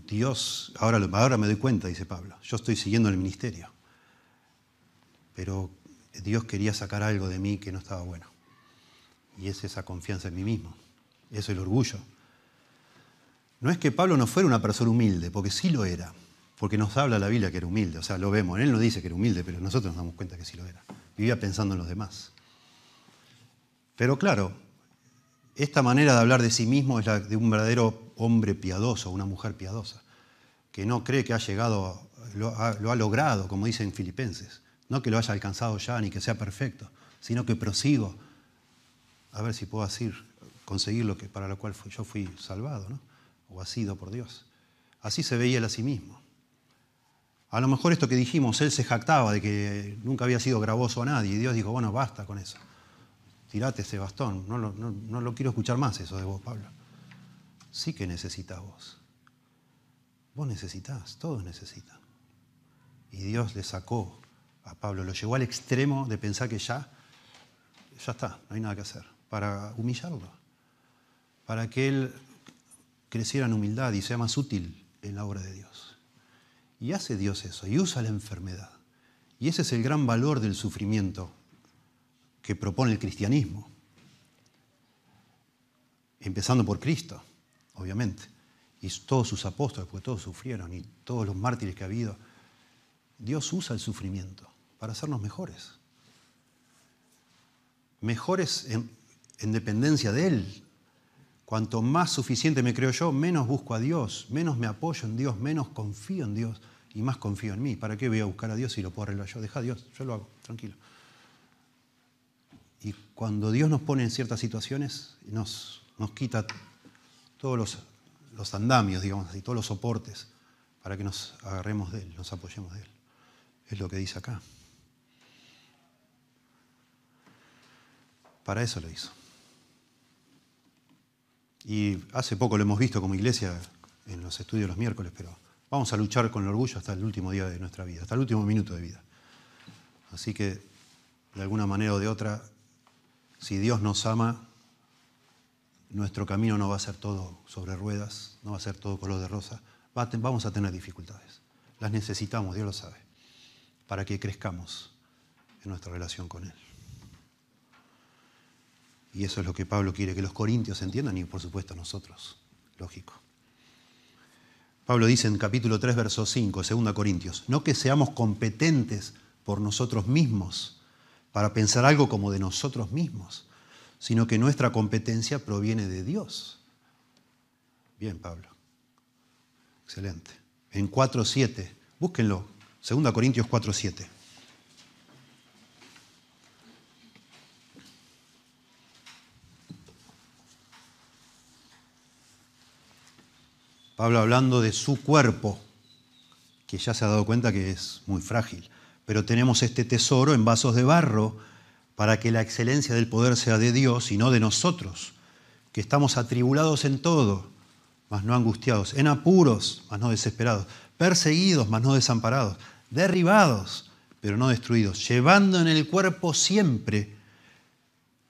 Dios, ahora, ahora me doy cuenta, dice Pablo, yo estoy siguiendo el ministerio, pero Dios quería sacar algo de mí que no estaba bueno. Y es esa confianza en mí mismo, es el orgullo. No es que Pablo no fuera una persona humilde, porque sí lo era porque nos habla la Biblia que era humilde, o sea, lo vemos. Él no dice que era humilde, pero nosotros nos damos cuenta que sí lo era. Vivía pensando en los demás. Pero claro, esta manera de hablar de sí mismo es la de un verdadero hombre piadoso, una mujer piadosa, que no cree que ha llegado, lo ha, logrado, como dicen Filipenses. No que lo haya alcanzado ya ni que sea perfecto, sino que prosigo a ver si puedo así conseguir lo que, para lo cual yo fui salvado, ¿no? o sido por Dios. Así se veía él a sí mismo. A lo mejor esto que dijimos, él se jactaba de que nunca había sido gravoso a nadie y Dios dijo, bueno, basta con eso. Tirate ese bastón, no lo, quiero escuchar más eso de vos, Pablo. Sí que necesitas vos. Vos necesitas, todos necesitan. Y Dios le sacó a Pablo, lo llevó al extremo de pensar que ya, ya está, no hay nada que hacer, para humillarlo, para que él creciera en humildad y sea más útil en la obra de Dios. Y hace Dios eso, y usa la enfermedad. Y ese es el gran valor del sufrimiento que propone el cristianismo. Empezando por Cristo, obviamente. y todos sus apóstoles, porque todos sufrieron, y todos los mártires que ha habido. Dios usa el sufrimiento para hacernos mejores. Mejores en, en dependencia de Él. Cuanto más suficiente me creo yo, menos busco a Dios, menos me apoyo en Dios, menos confío en Dios y más confío en mí. ¿Para qué voy a buscar a Dios si lo puedo arreglar yo? Deja a Dios, yo lo hago, tranquilo. Y cuando Dios nos pone en ciertas situaciones, nos, nos quita todos los, los andamios, digamos así, todos los soportes para que nos agarremos de Él, nos apoyemos de Él. Es lo que dice acá. Para eso lo hizo. Y hace poco lo hemos visto como iglesia en los estudios los miércoles, pero vamos a luchar con el orgullo hasta el último día de nuestra vida, hasta el último minuto de vida. Así que, de alguna manera o de otra, si Dios nos ama, nuestro camino no va a ser todo sobre ruedas, no va a ser todo color de rosa, vamos a tener dificultades. Las necesitamos, Dios lo sabe, para que crezcamos en nuestra relación con Él. Y eso es lo que Pablo quiere que los corintios entiendan y por supuesto nosotros, lógico. Pablo dice en capítulo 3, verso 5, 2 Corintios, no que seamos competentes por nosotros mismos, para pensar algo como de nosotros mismos, sino que nuestra competencia proviene de Dios. Bien, Pablo. Excelente. En 4.7, búsquenlo, 2 Corintios 4.7. Pablo hablando de su cuerpo, que ya se ha dado cuenta que es muy frágil pero tenemos este tesoro en vasos de barro para que la excelencia del poder sea de Dios y no de nosotros, que estamos atribulados en todo, mas no angustiados, en apuros, mas no desesperados, perseguidos, mas no desamparados, derribados, pero no destruidos, llevando en el cuerpo siempre,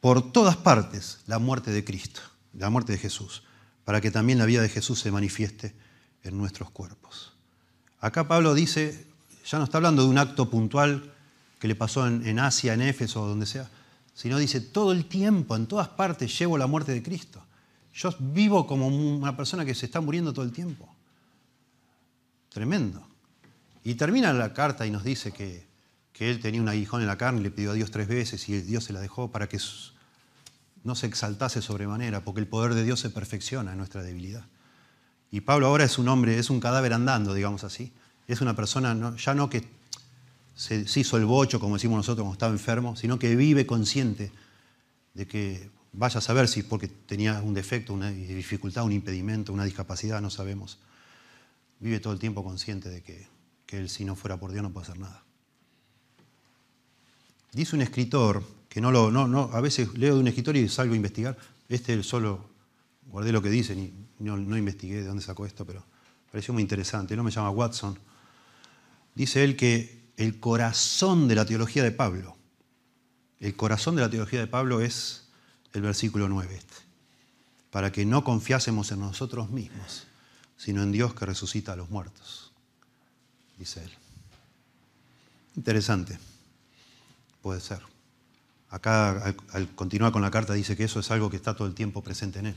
por todas partes, la muerte de Cristo, la muerte de Jesús, para que también la vida de Jesús se manifieste en nuestros cuerpos. Acá Pablo dice ya no está hablando de un acto puntual que le pasó en, Asia, en Éfeso o donde sea, sino dice, todo el tiempo, en todas partes, llevo la muerte de Cristo. Yo vivo como una persona que se está muriendo todo el tiempo. Tremendo. Y termina la carta y nos dice que, que él tenía un aguijón en la carne le pidió a Dios tres veces y Dios se la dejó para que no se exaltase sobremanera, porque el poder de Dios se perfecciona en nuestra debilidad. Y Pablo ahora es un hombre, es un cadáver andando, digamos así es una persona ya no que se, hizo el bocho, como decimos nosotros, cuando estaba enfermo, sino que vive consciente de que vaya a saber si porque tenía un defecto, una dificultad, un impedimento, una discapacidad, no sabemos. Vive todo el tiempo consciente de que, él si no fuera por Dios no puede hacer nada. Dice un escritor, que no lo, no, no, a veces leo de un escritor y salgo a investigar, este solo guardé lo que dice, y no, no investigué de dónde sacó esto, pero pareció muy interesante. No me llama Watson, dice él que el corazón de la teología de Pablo, el corazón de la teología de Pablo es el versículo 9 este, para que no confiásemos en nosotros mismos, sino en Dios que resucita a los muertos, dice él. Interesante, puede ser. Acá al, continuar con la carta dice que eso es algo que está todo el tiempo presente en él,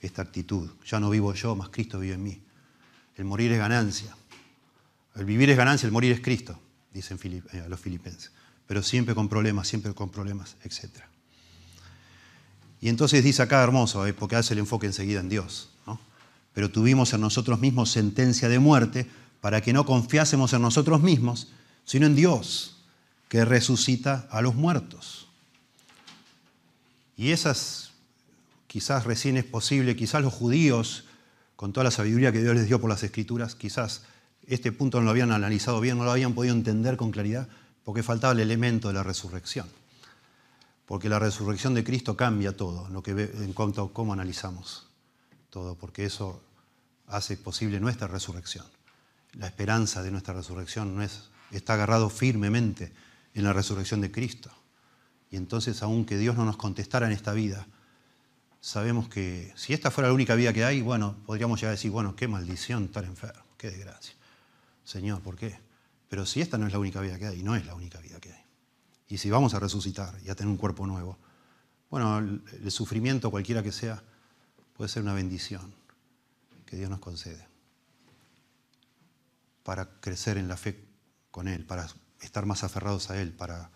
esta actitud. Ya no vivo yo, más Cristo vive en mí. El morir es ganancia. El vivir es ganancia, el morir es Cristo, dicen eh, a los filipenses. Pero siempre con problemas, siempre con problemas, etc. Y entonces dice acá hermoso, eh, porque hace el enfoque enseguida en Dios. Pero tuvimos en nosotros mismos sentencia de muerte para que no confiásemos en nosotros mismos, sino en Dios, que resucita a los muertos. Y esas quizás recién es posible, quizás los judíos, con toda la sabiduría que Dios les dio por las escrituras, quizás este punto no lo habían analizado bien, no lo habían podido entender con claridad, porque faltaba el elemento de la resurrección. Porque la resurrección de Cristo cambia todo en cuanto a cómo analizamos todo, porque eso hace posible nuestra resurrección. La esperanza de nuestra resurrección no es, está agarrado firmemente en la resurrección de Cristo. Y entonces, aunque Dios no nos contestara en esta vida, sabemos que si esta fuera la única vida que hay, bueno, podríamos llegar a decir, bueno, qué maldición estar enfermo, qué desgracia. Señor, ¿por qué? Pero si esta no es la única vida que hay, no es la única vida que hay. Y si vamos a resucitar y a tener un cuerpo nuevo, bueno, el, sufrimiento, cualquiera que sea, puede ser una bendición. que Dios nos concede para crecer en la fe con Él, para estar más aferrados a Él, para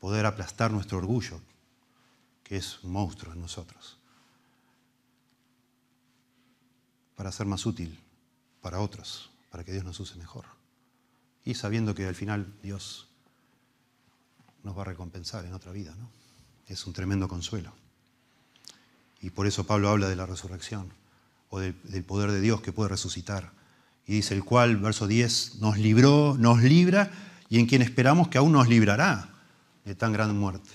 poder aplastar nuestro orgullo, que es un monstruo en nosotros, para ser más útil para otros, para que Dios nos use mejor. Y sabiendo que al final Dios nos va a recompensar en otra vida, ¿no? Es un tremendo consuelo. Y por eso Pablo habla de la resurrección o del, del poder de Dios que puede resucitar. Y dice el cual, verso 10, nos libró, nos libra y en quien esperamos que aún nos librará de tan gran muerte.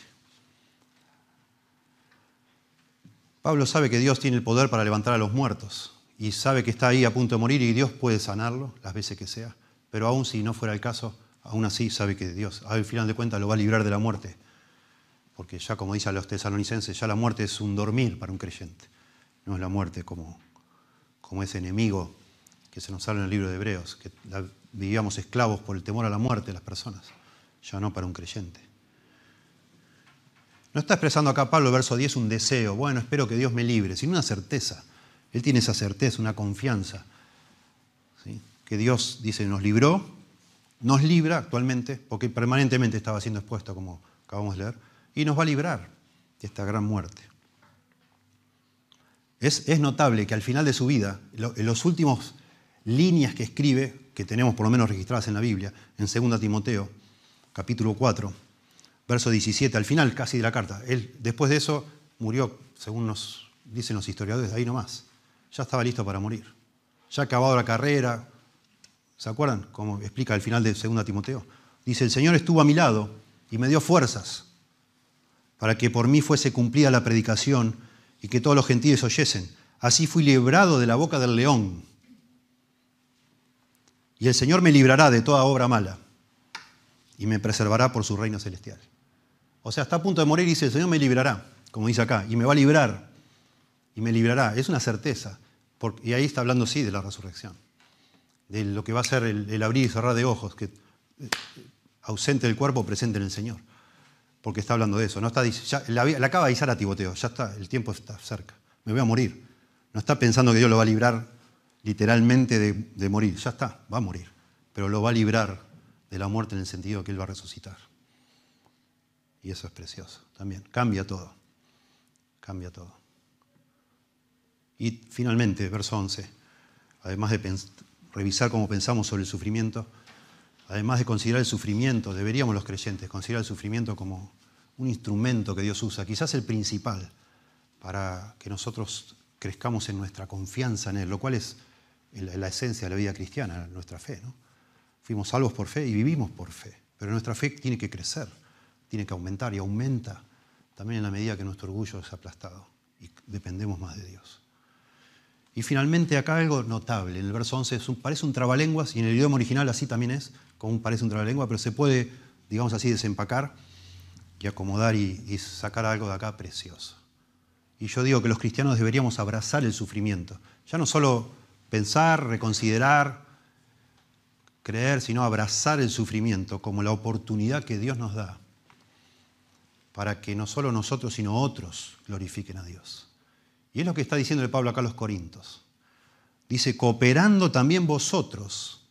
Pablo sabe que Dios tiene el poder para levantar a los muertos y sabe que está ahí a punto de morir y Dios puede sanarlo las veces que sea, pero aún si no fuera el caso, aún así sabe que Dios al final de cuentas lo va a librar de la muerte, porque ya como dice a los tesalonicenses, ya la muerte es un dormir para un creyente, no es la muerte como, como ese enemigo que se nos habla en el libro de Hebreos, que vivíamos esclavos por el temor a la muerte de las personas, ya no para un creyente. No está expresando acá Pablo, verso 10, un deseo, bueno, espero que Dios me libre, sino una certeza. Él tiene esa certeza, una confianza, que Dios, dice, nos libró, nos libra actualmente, porque permanentemente estaba siendo expuesto, como acabamos de leer, y nos va a librar de esta gran muerte. Es, notable que al final de su vida, en los últimos líneas que escribe, que tenemos por lo menos registradas en la Biblia, en 2 Timoteo, capítulo 4, verso 17, al final casi de la carta. Él, después de eso, murió, según nos dicen los historiadores, de ahí nomás. Ya estaba listo para morir. Ya acabado la carrera. ¿Se acuerdan? Como explica al final de 2 Timoteo. Dice, el Señor estuvo a mi lado y me dio fuerzas para que por mí fuese cumplida la predicación y que todos los gentiles oyesen. Así fui librado de la boca del león. Y el Señor me librará de toda obra mala y me preservará por su reino celestial. O sea, está a punto de morir y dice, el Señor me librará, como dice acá, y me va a librar, y me librará. Es una certeza. y ahí está hablando, sí, de la resurrección, de lo que va a ser el, abrir y cerrar de ojos, que eh, ausente del cuerpo, presente en el Señor. Porque está hablando de eso. No está, ya, la, acaba de avisar a Tiboteo, ya está, el tiempo está cerca, me voy a morir. No está pensando que Dios lo va a librar literalmente de, de morir, ya está, va a morir, pero lo va a librar de la muerte en el sentido que Él va a resucitar. Y eso es precioso también. Cambia todo. Cambia todo. Y finalmente, verso 11, además de revisar cómo pensamos sobre el sufrimiento, además de considerar el sufrimiento, deberíamos los creyentes considerar el sufrimiento como un instrumento que Dios usa, quizás el principal, para que nosotros crezcamos en nuestra confianza en Él, lo cual es la esencia de la vida cristiana, nuestra fe. ¿no? Fuimos salvos por fe y vivimos por fe, pero nuestra fe tiene que crecer tiene que aumentar y aumenta también en la medida que nuestro orgullo es aplastado y dependemos más de Dios. Y finalmente acá algo notable, en el verso 11 parece un trabalenguas y en el idioma original así también es, como parece un trabalenguas, pero se puede, digamos así, desempacar y acomodar y, y sacar algo de acá precioso. Y yo digo que los cristianos deberíamos abrazar el sufrimiento, ya no solo pensar, reconsiderar, creer, sino abrazar el sufrimiento como la oportunidad que Dios nos da para que no solo nosotros, sino otros glorifiquen a Dios. Y es lo que está diciendo el Pablo acá a los Corintios. Dice, cooperando también vosotros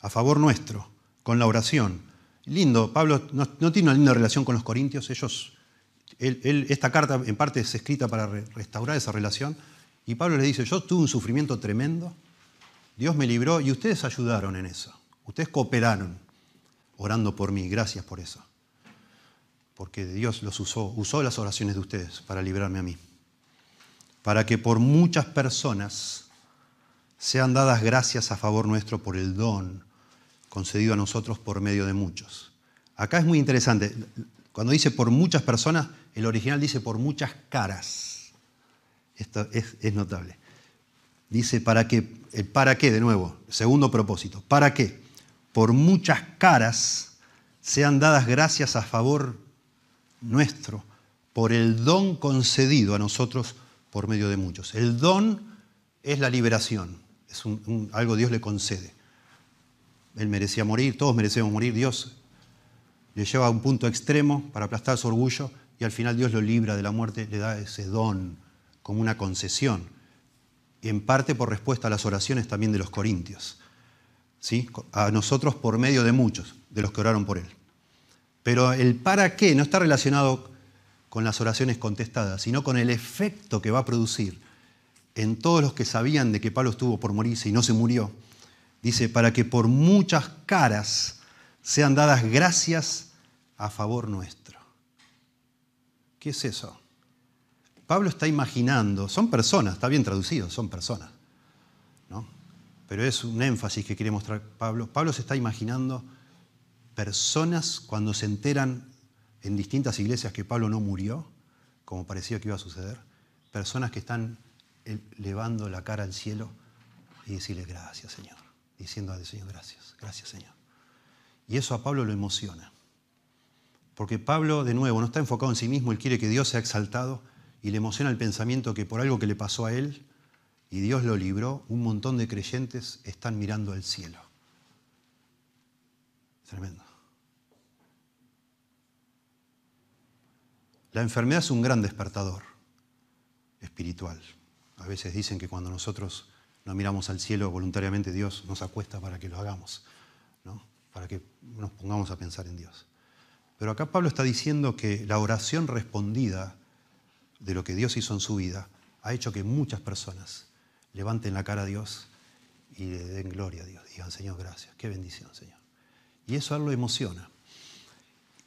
a favor nuestro con la oración. Lindo, Pablo no, tiene una linda relación con los Corintios, ellos, esta carta en parte es escrita para restaurar esa relación, y Pablo le dice, yo tuve un sufrimiento tremendo, Dios me libró y ustedes ayudaron en eso, ustedes cooperaron orando por mí, gracias por eso porque Dios los usó, usó las oraciones de ustedes para librarme a mí, para que por muchas personas sean dadas gracias a favor nuestro por el don concedido a nosotros por medio de muchos. Acá es muy interesante, cuando dice por muchas personas, el original dice por muchas caras. Esto es, notable. Dice para qué, el para qué de nuevo, segundo propósito, para qué por muchas caras sean dadas gracias a favor nuestro por el don concedido a nosotros por medio de muchos. El don es la liberación, es algo Dios le concede. Él merecía morir, todos merecemos morir, Dios le lleva a un punto extremo para aplastar su orgullo y al final Dios lo libra de la muerte, le da ese don como una concesión. en parte por respuesta a las oraciones también de los corintios. ¿sí? A nosotros por medio de muchos, de los que oraron por él. Pero el para qué no está relacionado con las oraciones contestadas, sino con el efecto que va a producir en todos los que sabían de que Pablo estuvo por morirse y no se murió. Dice, para que por muchas caras sean dadas gracias a favor nuestro. ¿Qué es eso? Pablo está imaginando, son personas, está bien traducido, son personas, ¿no? Pero es un énfasis que quiere mostrar Pablo. Pablo se está imaginando personas cuando se enteran en distintas iglesias que Pablo no murió, como parecía que iba a suceder, personas que están elevando la cara al cielo y decirle gracias Señor, diciendo al Señor gracias, gracias Señor. Y eso a Pablo lo emociona, porque Pablo de nuevo no está enfocado en sí mismo, él quiere que Dios sea exaltado y le emociona el pensamiento que por algo que le pasó a él y Dios lo libró, un montón de creyentes están mirando al cielo. Tremendo. La enfermedad es un gran despertador espiritual. A veces dicen que cuando nosotros no miramos al cielo voluntariamente, Dios nos acuesta para que lo hagamos, ¿no? para que nos pongamos a pensar en Dios. Pero acá Pablo está diciendo que la oración respondida de lo que Dios hizo en su vida ha hecho que muchas personas levanten la cara a Dios y le den gloria a Dios. Digan, Señor, gracias. Qué bendición, Señor. Y eso a él lo emociona.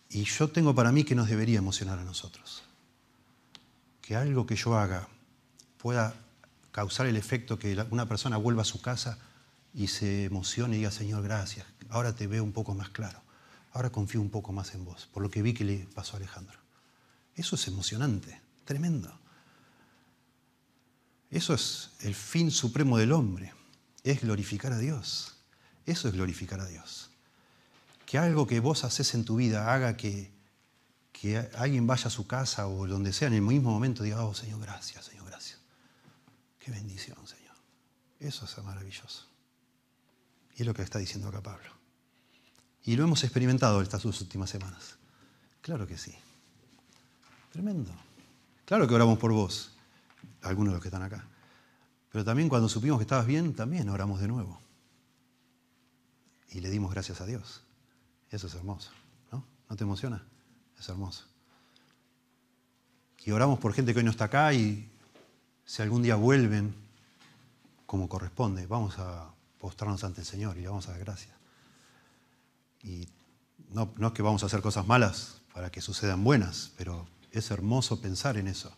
Y yo tengo para mí que nos debería emocionar a nosotros. Que algo que yo haga pueda causar el efecto que una persona vuelva a su casa y se emocione y diga, Señor, gracias. Ahora te veo un poco más claro. Ahora confío un poco más en vos, por lo que vi que le pasó a Alejandro. Eso es emocionante. Tremendo. Eso es el fin supremo del hombre, es glorificar a Dios. Eso es glorificar a Dios. Que algo que vos haces en tu vida haga que, que alguien vaya a su casa o donde sea en el mismo momento diga, oh Señor, gracias, Señor, gracias. Qué bendición, Señor. Eso es maravilloso. Y es lo que está diciendo acá Pablo. Y lo hemos experimentado estas dos últimas semanas. Claro que sí. Tremendo. Claro que oramos por vos, algunos de los que están acá. Pero también cuando supimos que estabas bien, también oramos de nuevo. Y le dimos gracias a Dios. Eso es hermoso, ¿no? ¿No te emociona? Es hermoso. Y oramos por gente que hoy no está acá y si algún día vuelven como corresponde, vamos a postrarnos ante el Señor y le vamos a dar gracias. Y no, no es que vamos a hacer cosas malas para que sucedan buenas, pero es hermoso pensar en eso.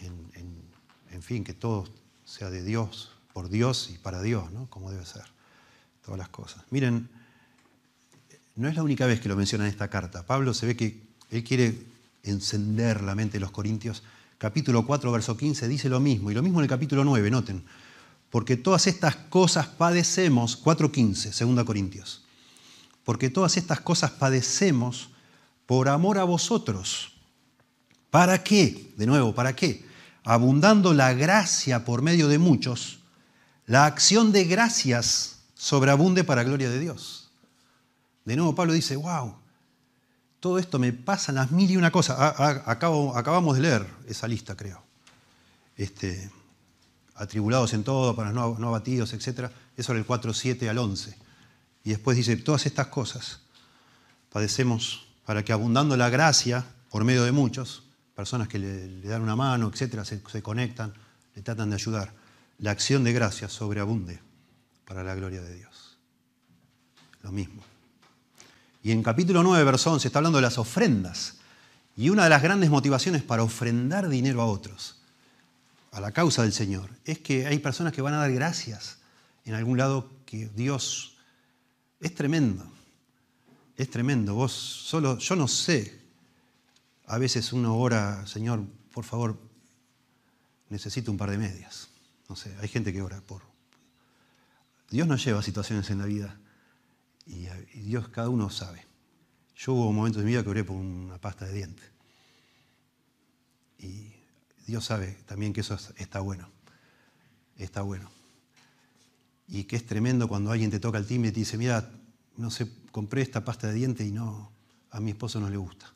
En, fin, que todo sea de Dios, por Dios y para Dios, ¿no? Como debe ser. Todas las cosas. Miren, no es la única vez que lo menciona en esta carta. Pablo se ve que él quiere encender la mente de los corintios. Capítulo 4, verso 15 dice lo mismo, y lo mismo en el capítulo 9, noten. Porque todas estas cosas padecemos, 4.15, 2 Corintios. Porque todas estas cosas padecemos por amor a vosotros ¿Para qué? De nuevo, ¿para qué? Abundando la gracia por medio de muchos, la acción de gracias sobreabunde para gloria de Dios. De nuevo Pablo dice, wow, todo esto me pasa las mil y una cosas. acabamos de leer esa lista, creo. Este, atribulados en todo, para no, no abatidos, etc. Eso era el 4, 7 al 11. Y después dice, todas estas cosas padecemos para que abundando la gracia por medio de muchos, personas que le, dan una mano, etcétera, se, conectan, le tratan de ayudar. La acción de gracia sobreabunde para la gloria de Dios. Lo mismo. Y en capítulo 9, verso 11, está hablando de las ofrendas. Y una de las grandes motivaciones para ofrendar dinero a otros, a la causa del Señor, es que hay personas que van a dar gracias en algún lado que Dios es tremendo. Es tremendo. Vos solo, yo no sé a veces uno ora, Señor, por favor, necesito un par de medias. No sé, hay gente que ora por... Dios nos lleva a situaciones en la vida y, Dios, cada uno sabe. Yo hubo momentos en mi vida que oré por una pasta de dientes. Y Dios sabe también que eso está bueno. Está bueno. Y que es tremendo cuando alguien te toca el timbre y te dice, mira, no sé, compré esta pasta de dientes y no, a mi esposo no le gusta.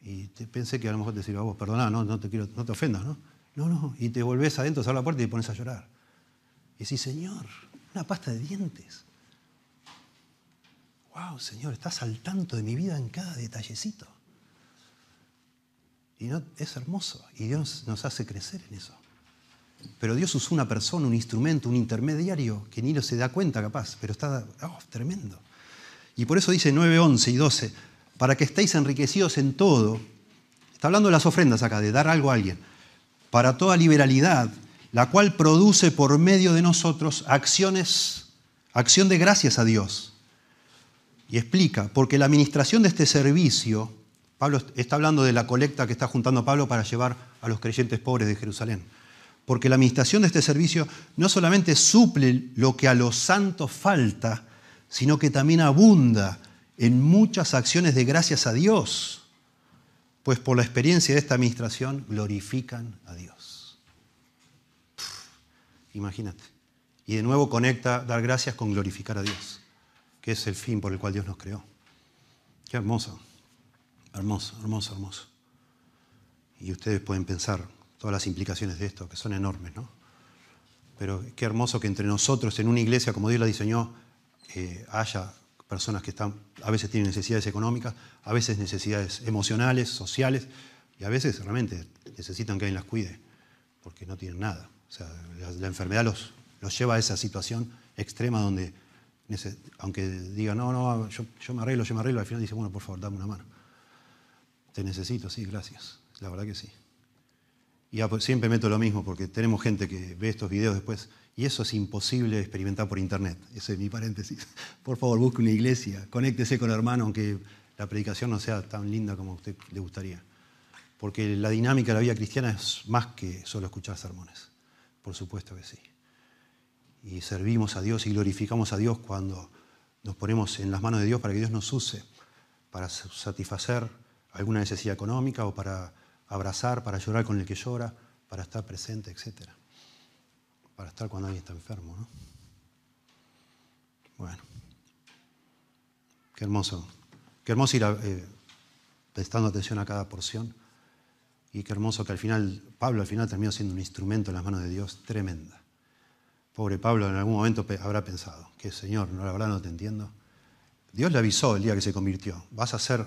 Y pensé que a lo mejor te decía, vos, perdona, no, no te quiero, no te ofendas, ¿no? No, no, y te volvés adentro, cerrar la puerta y te pones a llorar. Y decís, Señor, una pasta de dientes. Wow, Señor, estás al tanto de mi vida en cada detallecito. Y no, es hermoso. Y Dios nos hace crecer en eso. Pero Dios usó una persona, un instrumento, un intermediario que ni lo se da cuenta capaz, pero está oh, tremendo. Y por eso dice 9, 11 y 12, para que estéis enriquecidos en todo. Está hablando de las ofrendas acá, de dar algo a alguien. Para toda liberalidad, la cual produce por medio de nosotros acciones, acción de gracias a Dios. Y explica, porque la administración de este servicio, Pablo está hablando de la colecta que está juntando Pablo para llevar a los creyentes pobres de Jerusalén. Porque la administración de este servicio no solamente suple lo que a los santos falta, sino que también abunda en muchas acciones de gracias a Dios, pues por la experiencia de esta administración glorifican a Dios. imagínate. Y de nuevo conecta dar gracias con glorificar a Dios, que es el fin por el cual Dios nos creó. Qué hermoso, hermoso, hermoso, hermoso. Y ustedes pueden pensar todas las implicaciones de esto, que son enormes, ¿no? Pero qué hermoso que entre nosotros, en una iglesia como Dios la diseñó, eh, haya personas que están, a veces tienen necesidades económicas, a veces necesidades emocionales, sociales, y a veces realmente necesitan que alguien las cuide, porque no tienen nada. O sea, la, enfermedad los, los, lleva a esa situación extrema donde, aunque digan, no, no, yo, yo, me arreglo, yo me arreglo, al final dice, bueno, por favor, dame una mano. Te necesito, sí, gracias. La verdad que sí. Y siempre meto lo mismo, porque tenemos gente que ve estos videos después y eso es imposible experimentar por internet. Ese es mi paréntesis. Por favor, busque una iglesia, conéctese con hermano, aunque la predicación no sea tan linda como a usted le gustaría. Porque la dinámica de la vida cristiana es más que solo escuchar sermones. Por supuesto que sí. Y servimos a Dios y glorificamos a Dios cuando nos ponemos en las manos de Dios para que Dios nos use para satisfacer alguna necesidad económica o para abrazar, para llorar con el que llora, para estar presente, etcétera para estar cuando alguien está enfermo. ¿no? Bueno, qué hermoso. Qué hermoso ir eh, prestando atención a cada porción. Y qué hermoso que al final, Pablo al final terminó siendo un instrumento en las manos de Dios tremenda. Pobre Pablo en algún momento habrá pensado, que Señor, no, la verdad no te entiendo. Dios le avisó el día que se convirtió, vas a ser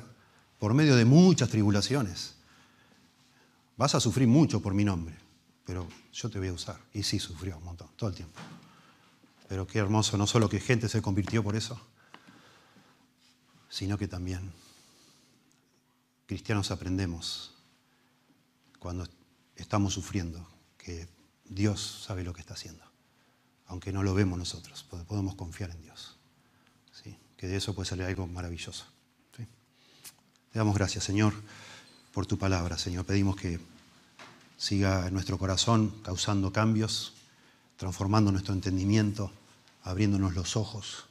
por medio de muchas tribulaciones, vas a sufrir mucho por mi nombre pero yo te voy a usar. Y sí, sufrió un montón, todo el tiempo. Pero qué hermoso, no solo que gente se convirtió por eso, sino que también cristianos aprendemos cuando estamos sufriendo que Dios sabe lo que está haciendo, aunque no lo vemos nosotros, podemos confiar en Dios. ¿sí? Que de eso puede salir algo maravilloso. Te damos gracias, Señor, por tu palabra, Señor. Pedimos que siga en nuestro corazón causando cambios, transformando nuestro entendimiento, abriéndonos los ojos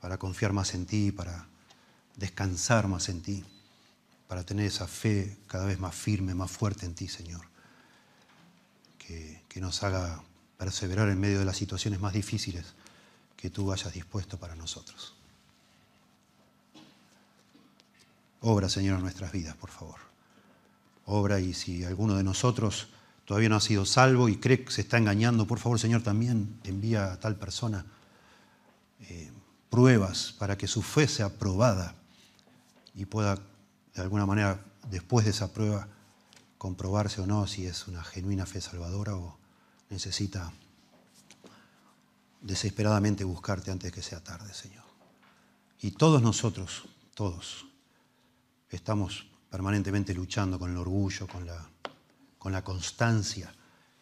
para confiar más en ti, para descansar más en ti, para tener esa fe cada vez más firme, más fuerte en ti, Señor, que, que nos haga perseverar en medio de las situaciones más difíciles que tú hayas dispuesto para nosotros. Obra, Señor, en nuestras vidas, por favor obra y si alguno de nosotros todavía no ha sido salvo y cree que se está engañando, por favor Señor también envía a tal persona eh, pruebas para que su fe sea probada y pueda de alguna manera después de esa prueba comprobarse o no si es una genuina fe salvadora o necesita desesperadamente buscarte antes que sea tarde, Señor. Y todos nosotros, todos, estamos permanentemente luchando con el orgullo, con la, con la constancia.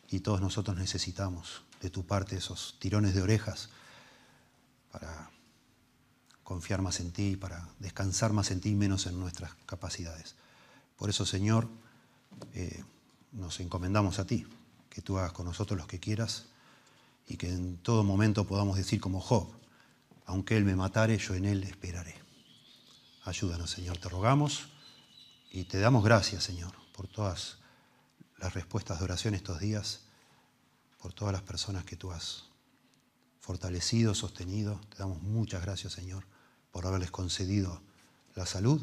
Y todos nosotros necesitamos de tu parte esos tirones de orejas para confiar más en ti, para descansar más en ti y menos en nuestras capacidades. Por eso, Señor, eh, nos encomendamos a ti, que tú hagas con nosotros lo que quieras y que en todo momento podamos decir como Job, aunque Él me matare, yo en Él esperaré. Ayúdanos, Señor, te rogamos. Y te damos gracias, Señor, por todas las respuestas de oración estos días, por todas las personas que tú has fortalecido, sostenido. Te damos muchas gracias, Señor, por haberles concedido la salud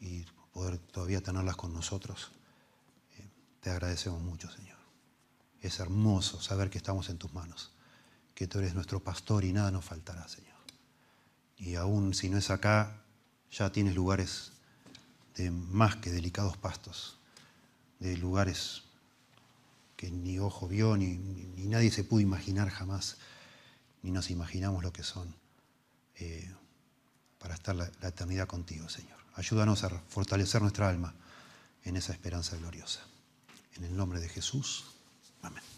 y poder todavía tenerlas con nosotros. Eh, te agradecemos mucho, Señor. Es hermoso saber que estamos en tus manos, que tú eres nuestro pastor y nada nos faltará, Señor. Y aún si no es acá, ya tienes lugares de más que delicados pastos, de lugares que ni ojo vio, ni, nadie se pudo imaginar jamás, ni nos imaginamos lo que son, eh, para estar la eternidad contigo, Señor. Ayúdanos a fortalecer nuestra alma en esa esperanza gloriosa. En el nombre de Jesús. Amén.